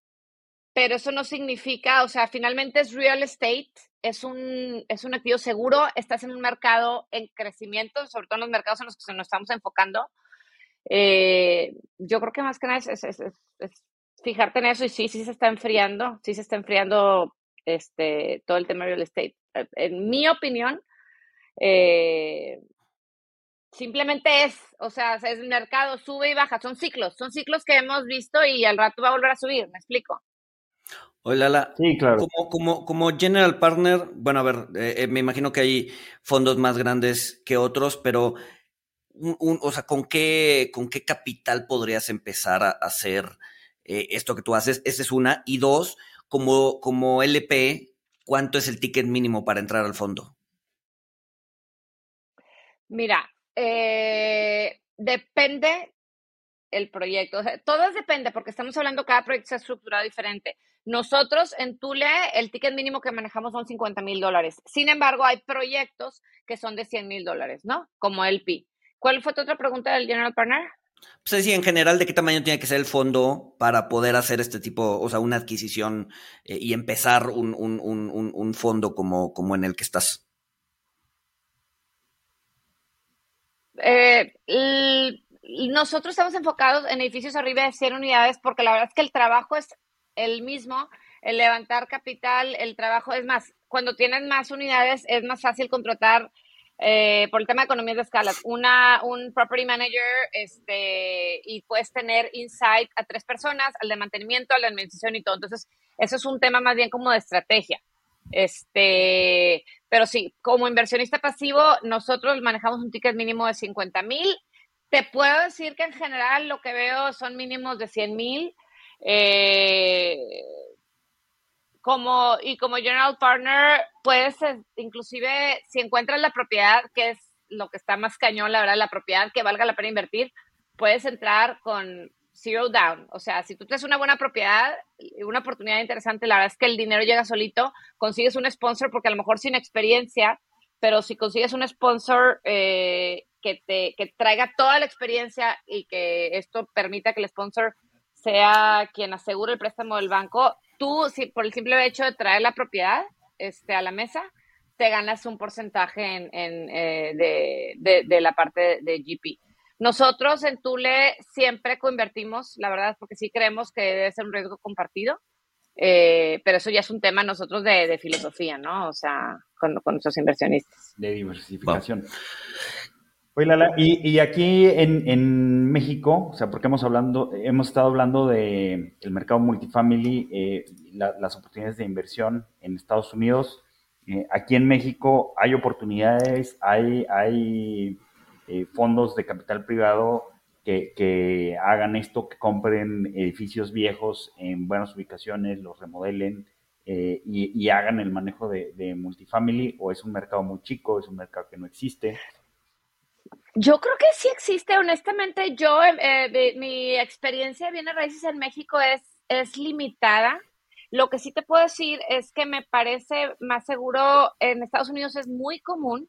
pero eso no significa, o sea, finalmente es real estate, es un, es un activo seguro, estás en un mercado en crecimiento, sobre todo en los mercados en los que nos estamos enfocando. Eh, yo creo que más que nada es, es, fijarte en eso y sí, sí se está enfriando, sí se está enfriando este, todo el tema real estate. En mi opinión, eh, simplemente es, o sea, es el mercado, sube y baja, son ciclos, son ciclos que hemos visto y al rato va a volver a subir, me explico. Oye, Lala, sí, claro. como, como, como general partner, bueno, a ver, eh, eh, me imagino que hay fondos más grandes que otros, pero, un, un, o sea, ¿con qué, ¿con qué capital podrías empezar a hacer eh, esto que tú haces? Esa es una. Y dos, como, como LP, ¿cuánto es el ticket mínimo para entrar al fondo? Mira, eh, depende el proyecto. O sea, depende, porque estamos hablando, cada proyecto está estructurado diferente. Nosotros en Tule, el ticket mínimo que manejamos son 50 mil dólares. Sin embargo, hay proyectos que son de 100 mil dólares, ¿no? Como el PI. ¿Cuál fue tu otra pregunta del General Partner? Pues sí, en general, ¿de qué tamaño tiene que ser el fondo para poder hacer este tipo, o sea, una adquisición eh, y empezar un, un, un, un, fondo como, como en el que estás? Eh, nosotros estamos enfocados en edificios arriba de 100 unidades porque la verdad es que el trabajo es el mismo, el levantar capital, el trabajo es más, cuando tienes más unidades es más fácil contratar eh, por el tema de economías de escala, una, un property manager este, y puedes tener insight a tres personas, al de mantenimiento, al de administración y todo. Entonces, eso es un tema más bien como de estrategia. Este, pero sí, como inversionista pasivo, nosotros manejamos un ticket mínimo de 50 mil te puedo decir que en general lo que veo son mínimos de 100 mil. Eh, como, y como general partner, puedes, inclusive, si encuentras la propiedad, que es lo que está más cañón, la verdad, la propiedad que valga la pena invertir, puedes entrar con zero down. O sea, si tú tienes una buena propiedad, una oportunidad interesante, la verdad es que el dinero llega solito, consigues un sponsor, porque a lo mejor sin experiencia, pero si consigues un sponsor eh, que te que traiga toda la experiencia y que esto permita que el sponsor sea quien asegure el préstamo del banco, tú, si, por el simple hecho de traer la propiedad este, a la mesa, te ganas un porcentaje en, eh, de, de, de, la parte de, GP. Nosotros en Tule siempre coinvertimos, la verdad, porque sí creemos que debe ser un riesgo compartido, eh, pero eso ya es un tema nosotros de, de filosofía, ¿no? O sea, con, con, nuestros inversionistas. De diversificación. Oye, Lala, y, aquí en, México, o sea, porque hemos hablando, hemos estado hablando de el mercado multifamily, eh, las oportunidades de inversión en Estados Unidos. Eh, aquí en México hay oportunidades, hay, hay eh, fondos de capital privado que, hagan esto, que compren edificios viejos en buenas ubicaciones, los remodelen y, hagan el manejo de, de multifamily, o es un mercado muy chico, es un mercado que no existe. Yo creo que sí existe, honestamente, yo, eh, mi experiencia de bienes raíces en México es, es limitada. Lo que sí te puedo decir es que me parece más seguro en Estados Unidos es muy común,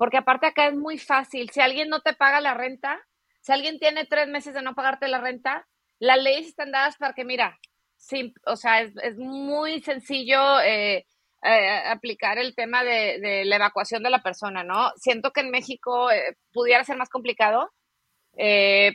porque aparte acá es muy fácil. Si alguien no te paga la renta, si alguien tiene tres meses de no pagarte la renta, las leyes están dadas para que, mira, o sea, es, muy sencillo eh, eh, aplicar el tema de, la evacuación de la persona, ¿no? Siento que en México eh, pudiera ser más complicado,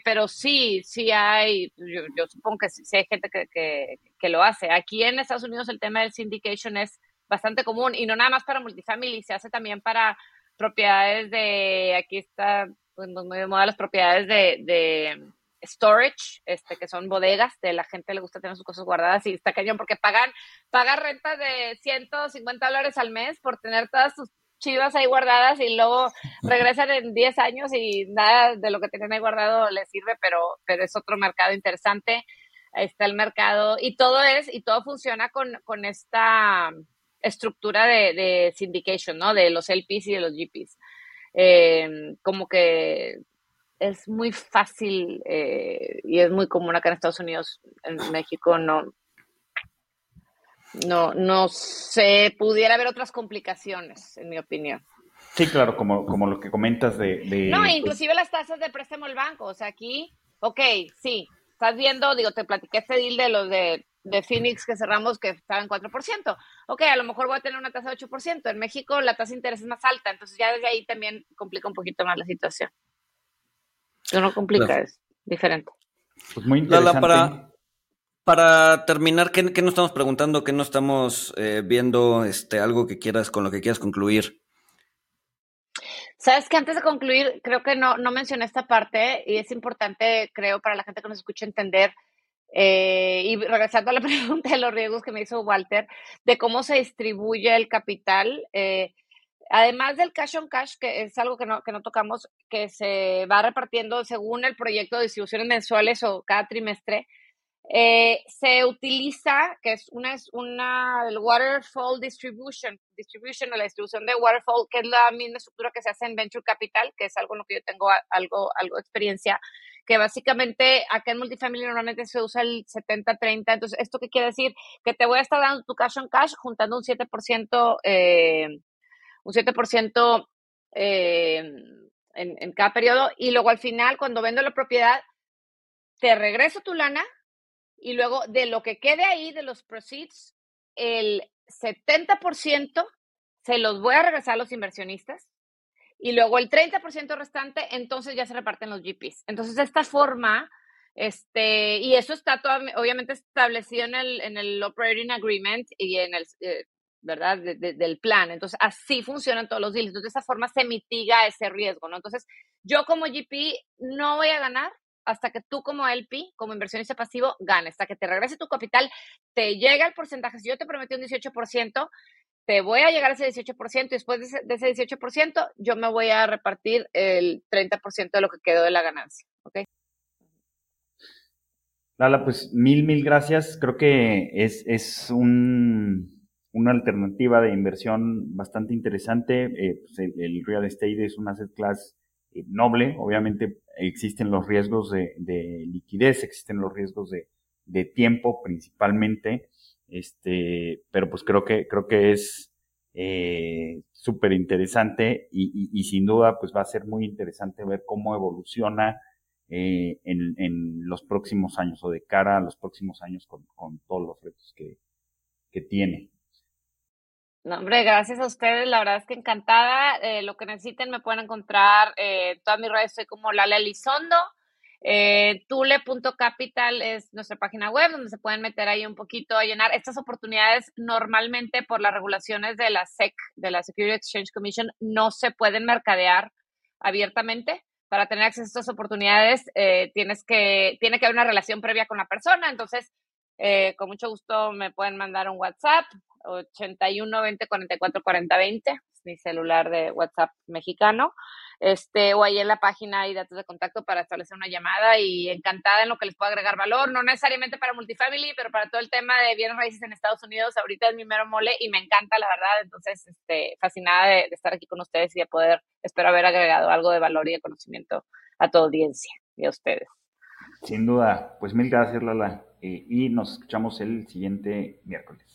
pero sí, sí hay, yo, supongo que sí, hay gente que, que, lo hace. Aquí en Estados Unidos el tema del syndication es bastante común y no nada más para multifamily, se hace también para propiedades de, aquí está pues, muy de moda las propiedades de storage, este, que son bodegas, de la gente le gusta tener sus cosas guardadas y está cañón porque pagan, pagan renta de 150 dólares al mes por tener todas sus chivas ahí guardadas y luego regresan en 10 años y nada de lo que tienen ahí guardado les sirve, pero, pero es otro mercado interesante. Ahí está el mercado y todo es, y todo funciona con, con esta estructura de, de syndication, ¿no? De los LPs y de los GPs. Eh, como que es muy fácil eh, y es muy común acá en Estados Unidos, en México no, no, no se pudiera haber otras complicaciones, en mi opinión. Sí, claro, como, como lo que comentas de... no, pues inclusive las tasas de préstamo del banco, o sea, aquí, ok, sí, estás viendo, digo, te platiqué este deal de los de, de Phoenix que cerramos que estaba en 4%. Ok, a lo mejor voy a tener una tasa de 8%. En México la tasa de interés es más alta, entonces ya desde ahí también complica un poquito más la situación. Eso no complica, es diferente. Pues muy interesante. para, para terminar, ¿qué, ¿qué, nos estamos preguntando? ¿Qué no estamos eh, viendo? Este, algo que quieras, con lo que quieras concluir. Sabes que antes de concluir, creo que no, no mencioné esta parte y es importante, creo, para la gente que nos escucha entender. Eh, y regresando a la pregunta de los riesgos que me hizo Walter, de cómo se distribuye el capital. Eh, Además del cash on cash, que es algo que no, que no tocamos, que se va repartiendo según el proyecto de distribuciones mensuales o cada trimestre, eh, se utiliza, que es una, es una, el waterfall distribution, distribution o la distribución de waterfall, que es la misma estructura que se hace en venture capital, que es algo en lo que yo tengo algo, algo de experiencia, que básicamente acá en multifamily normalmente se usa el 70-30. Entonces, ¿esto qué quiere decir? Que te voy a estar dando tu cash on cash juntando un 7% eh, un 7% eh, en, en cada periodo y luego al final, cuando vendo la propiedad, te regreso tu lana y luego de lo que quede ahí de los proceeds, el 70% se los voy a regresar a los inversionistas y luego el 30% restante, entonces ya se reparten los GPs. Entonces, de esta forma, este, y eso está todo, obviamente establecido en el, en el Operating Agreement y en el, eh, ¿verdad? del plan. Entonces, así funcionan todos los deals. Entonces, de esa forma se mitiga ese riesgo, ¿no? Entonces, yo como GP no voy a ganar hasta que tú como LP, como inversionista pasivo, ganes, hasta que te regrese tu capital, te llega el porcentaje. Si yo te prometí un 18%, te voy a llegar a ese 18% y después de ese, 18%, yo me voy a repartir el 30% de lo que quedó de la ganancia, ¿ok? Lala, pues mil, mil gracias. Creo que es, es un una alternativa de inversión bastante interesante. Eh, pues el, real estate es un asset class noble. Obviamente existen los riesgos de, liquidez, existen los riesgos de, tiempo principalmente. Este, pero pues creo que, creo que es eh, súper interesante y, sin duda pues va a ser muy interesante ver cómo evoluciona en, los próximos años o de cara a los próximos años con, todos los retos que, que tiene. No, hombre, gracias a ustedes, la verdad es que encantada. Eh, lo que necesiten me pueden encontrar, eh, todas mis redes soy como Lala Elizondo. Eh, Tule.capital es nuestra página web donde se pueden meter ahí un poquito a llenar estas oportunidades. Normalmente por las regulaciones de la SEC, de la Security Exchange Commission, no se pueden mercadear abiertamente, para tener acceso a estas oportunidades, eh, tienes que, tiene que haber una relación previa con la persona. Entonces, eh, con mucho gusto me pueden mandar un WhatsApp, 81 20 44 40 20 mi celular de WhatsApp mexicano, este, o ahí en la página hay datos de contacto para establecer una llamada y encantada en lo que les pueda agregar valor, no necesariamente para multifamily, pero para todo el tema de bienes raíces en Estados Unidos, ahorita es mi mero mole y me encanta, la verdad, entonces, este, fascinada de, estar aquí con ustedes y de poder, espero haber agregado algo de valor y de conocimiento a tu audiencia y a ustedes. Sin duda, pues mil gracias Lala eh, y nos escuchamos el siguiente miércoles.